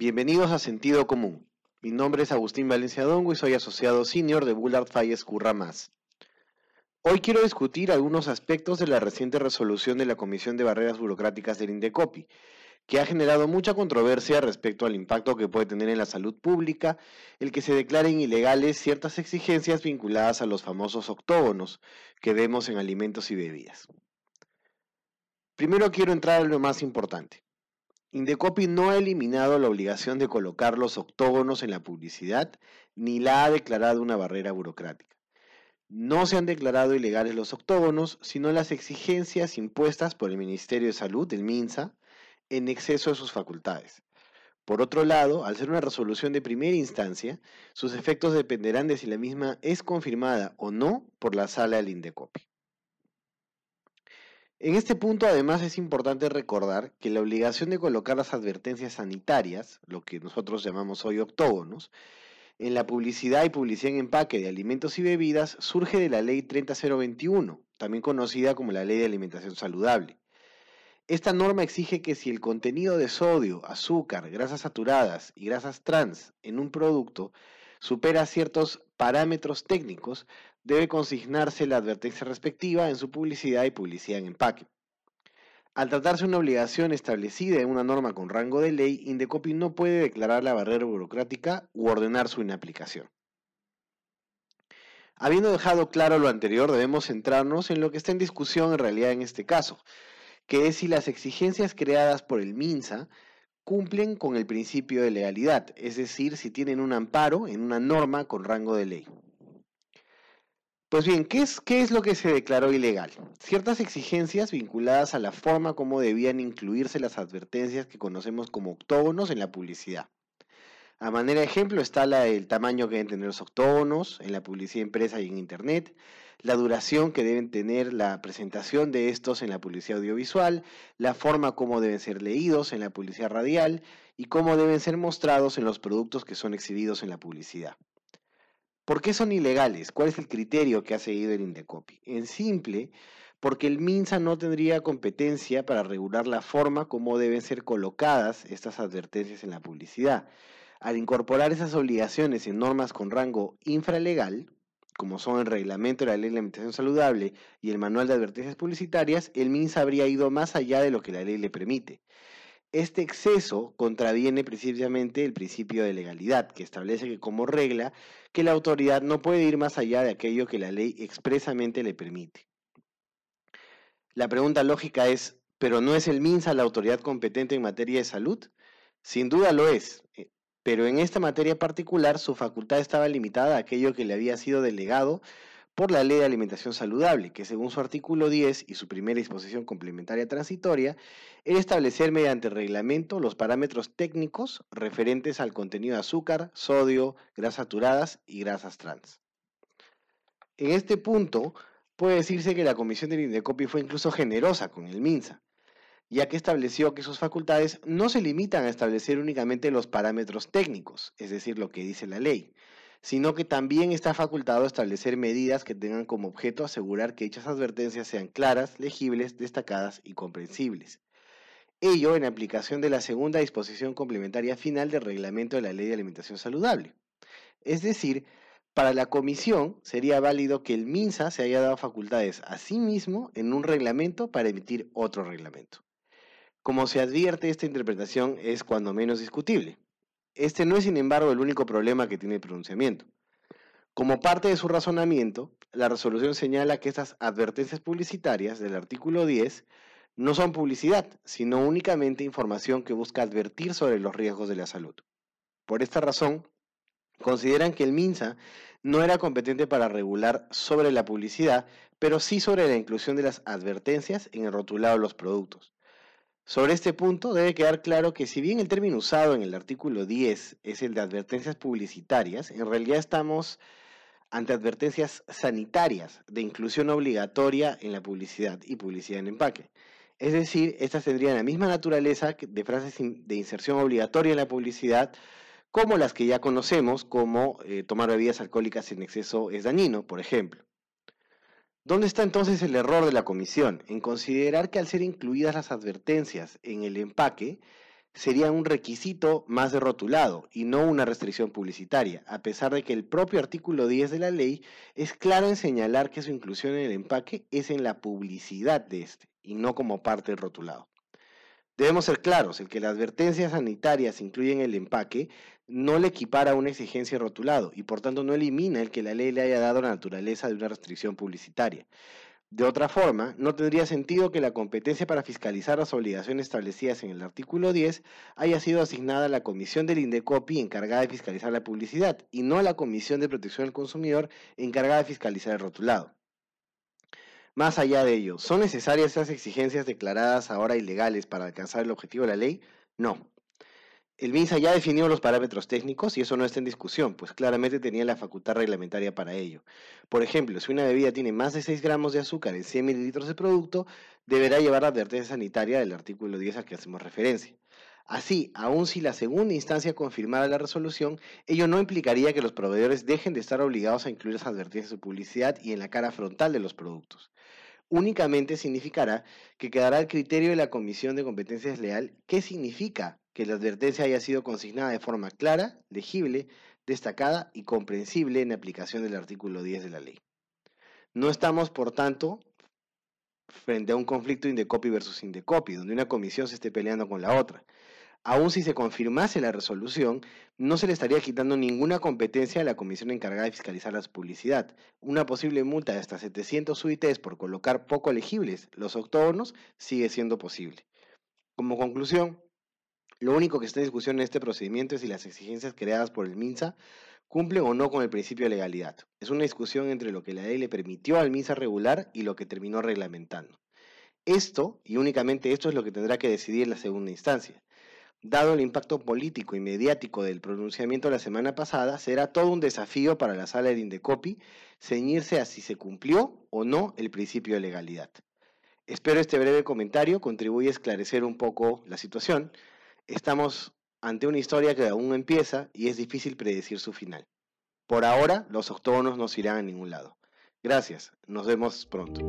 Bienvenidos a Sentido Común. Mi nombre es Agustín Valencia Dongo y soy asociado senior de Bullard Falles Curra Más. Hoy quiero discutir algunos aspectos de la reciente resolución de la Comisión de Barreras Burocráticas del INDECOPI, que ha generado mucha controversia respecto al impacto que puede tener en la salud pública el que se declaren ilegales ciertas exigencias vinculadas a los famosos octógonos que vemos en alimentos y bebidas. Primero quiero entrar en lo más importante. Indecopi no ha eliminado la obligación de colocar los octógonos en la publicidad ni la ha declarado una barrera burocrática. No se han declarado ilegales los octógonos, sino las exigencias impuestas por el Ministerio de Salud, el MINSA, en exceso de sus facultades. Por otro lado, al ser una resolución de primera instancia, sus efectos dependerán de si la misma es confirmada o no por la sala del Indecopi. En este punto además es importante recordar que la obligación de colocar las advertencias sanitarias, lo que nosotros llamamos hoy octógonos, en la publicidad y publicidad en empaque de alimentos y bebidas surge de la Ley 30021, también conocida como la Ley de Alimentación Saludable. Esta norma exige que si el contenido de sodio, azúcar, grasas saturadas y grasas trans en un producto supera ciertos parámetros técnicos, debe consignarse la advertencia respectiva en su publicidad y publicidad en empaque. Al tratarse una obligación establecida en una norma con rango de ley, Indecopi no puede declarar la barrera burocrática u ordenar su inaplicación. Habiendo dejado claro lo anterior, debemos centrarnos en lo que está en discusión en realidad en este caso, que es si las exigencias creadas por el MINSA cumplen con el principio de legalidad, es decir, si tienen un amparo en una norma con rango de ley. Pues bien, ¿qué es, ¿qué es lo que se declaró ilegal? Ciertas exigencias vinculadas a la forma como debían incluirse las advertencias que conocemos como octógonos en la publicidad. A manera de ejemplo está del tamaño que deben tener los octógonos en la publicidad impresa y en Internet, la duración que deben tener la presentación de estos en la publicidad audiovisual, la forma como deben ser leídos en la publicidad radial y cómo deben ser mostrados en los productos que son exhibidos en la publicidad. ¿Por qué son ilegales? ¿Cuál es el criterio que ha seguido el Indecopi? En simple, porque el MINSA no tendría competencia para regular la forma como deben ser colocadas estas advertencias en la publicidad. Al incorporar esas obligaciones en normas con rango infralegal, como son el reglamento de la ley de alimentación saludable y el manual de advertencias publicitarias, el MINSA habría ido más allá de lo que la ley le permite. Este exceso contraviene precisamente el principio de legalidad, que establece que como regla que la autoridad no puede ir más allá de aquello que la ley expresamente le permite. La pregunta lógica es, ¿pero no es el MINSA la autoridad competente en materia de salud? Sin duda lo es, pero en esta materia particular su facultad estaba limitada a aquello que le había sido delegado por la Ley de Alimentación Saludable, que según su artículo 10 y su primera disposición complementaria transitoria, era establecer mediante reglamento los parámetros técnicos referentes al contenido de azúcar, sodio, grasas saturadas y grasas trans. En este punto, puede decirse que la Comisión del Indecopi fue incluso generosa con el MINSA, ya que estableció que sus facultades no se limitan a establecer únicamente los parámetros técnicos, es decir, lo que dice la ley, sino que también está facultado establecer medidas que tengan como objeto asegurar que dichas advertencias sean claras, legibles, destacadas y comprensibles. Ello en aplicación de la segunda disposición complementaria final del reglamento de la Ley de Alimentación Saludable. Es decir, para la comisión sería válido que el MINSA se haya dado facultades a sí mismo en un reglamento para emitir otro reglamento. Como se advierte, esta interpretación es cuando menos discutible. Este no es, sin embargo, el único problema que tiene el pronunciamiento. Como parte de su razonamiento, la resolución señala que estas advertencias publicitarias del artículo 10 no son publicidad, sino únicamente información que busca advertir sobre los riesgos de la salud. Por esta razón, consideran que el MINSA no era competente para regular sobre la publicidad, pero sí sobre la inclusión de las advertencias en el rotulado de los productos. Sobre este punto debe quedar claro que si bien el término usado en el artículo 10 es el de advertencias publicitarias, en realidad estamos ante advertencias sanitarias de inclusión obligatoria en la publicidad y publicidad en empaque. Es decir, estas tendrían la misma naturaleza de frases de inserción obligatoria en la publicidad como las que ya conocemos, como eh, tomar bebidas alcohólicas en exceso es dañino, por ejemplo. ¿Dónde está entonces el error de la comisión? En considerar que al ser incluidas las advertencias en el empaque, sería un requisito más de rotulado y no una restricción publicitaria, a pesar de que el propio artículo 10 de la ley es claro en señalar que su inclusión en el empaque es en la publicidad de este y no como parte del rotulado. Debemos ser claros, el que las advertencias sanitarias incluyen el empaque no le equipara una exigencia rotulado y por tanto no elimina el que la ley le haya dado la naturaleza de una restricción publicitaria. De otra forma, no tendría sentido que la competencia para fiscalizar las obligaciones establecidas en el artículo 10 haya sido asignada a la Comisión del Indecopi encargada de fiscalizar la publicidad y no a la Comisión de Protección del Consumidor encargada de fiscalizar el rotulado. Más allá de ello, ¿son necesarias esas exigencias declaradas ahora ilegales para alcanzar el objetivo de la ley? No. El MINSA ya definió los parámetros técnicos y eso no está en discusión, pues claramente tenía la facultad reglamentaria para ello. Por ejemplo, si una bebida tiene más de 6 gramos de azúcar en 100 mililitros de producto, deberá llevar la advertencia sanitaria del artículo 10 al que hacemos referencia. Así, aun si la segunda instancia confirmara la resolución, ello no implicaría que los proveedores dejen de estar obligados a incluir las advertencias de publicidad y en la cara frontal de los productos. Únicamente significará que quedará el criterio de la Comisión de Competencia Leal qué significa que la advertencia haya sido consignada de forma clara, legible, destacada y comprensible en aplicación del artículo 10 de la ley. No estamos, por tanto, frente a un conflicto Indecopi versus Indecopi, donde una comisión se esté peleando con la otra. Aún si se confirmase la resolución, no se le estaría quitando ninguna competencia a la comisión encargada de fiscalizar la publicidad. Una posible multa de hasta 700 UITs por colocar poco elegibles los octógonos sigue siendo posible. Como conclusión, lo único que está en discusión en este procedimiento es si las exigencias creadas por el MINSA cumplen o no con el principio de legalidad. Es una discusión entre lo que la ley le permitió al MINSA regular y lo que terminó reglamentando. Esto, y únicamente esto, es lo que tendrá que decidir la segunda instancia. Dado el impacto político y mediático del pronunciamiento la semana pasada, será todo un desafío para la sala de Indecopi ceñirse a si se cumplió o no el principio de legalidad. Espero este breve comentario contribuya a esclarecer un poco la situación estamos ante una historia que aún empieza y es difícil predecir su final. Por ahora, los octógonos no irán a ningún lado. Gracias, nos vemos pronto.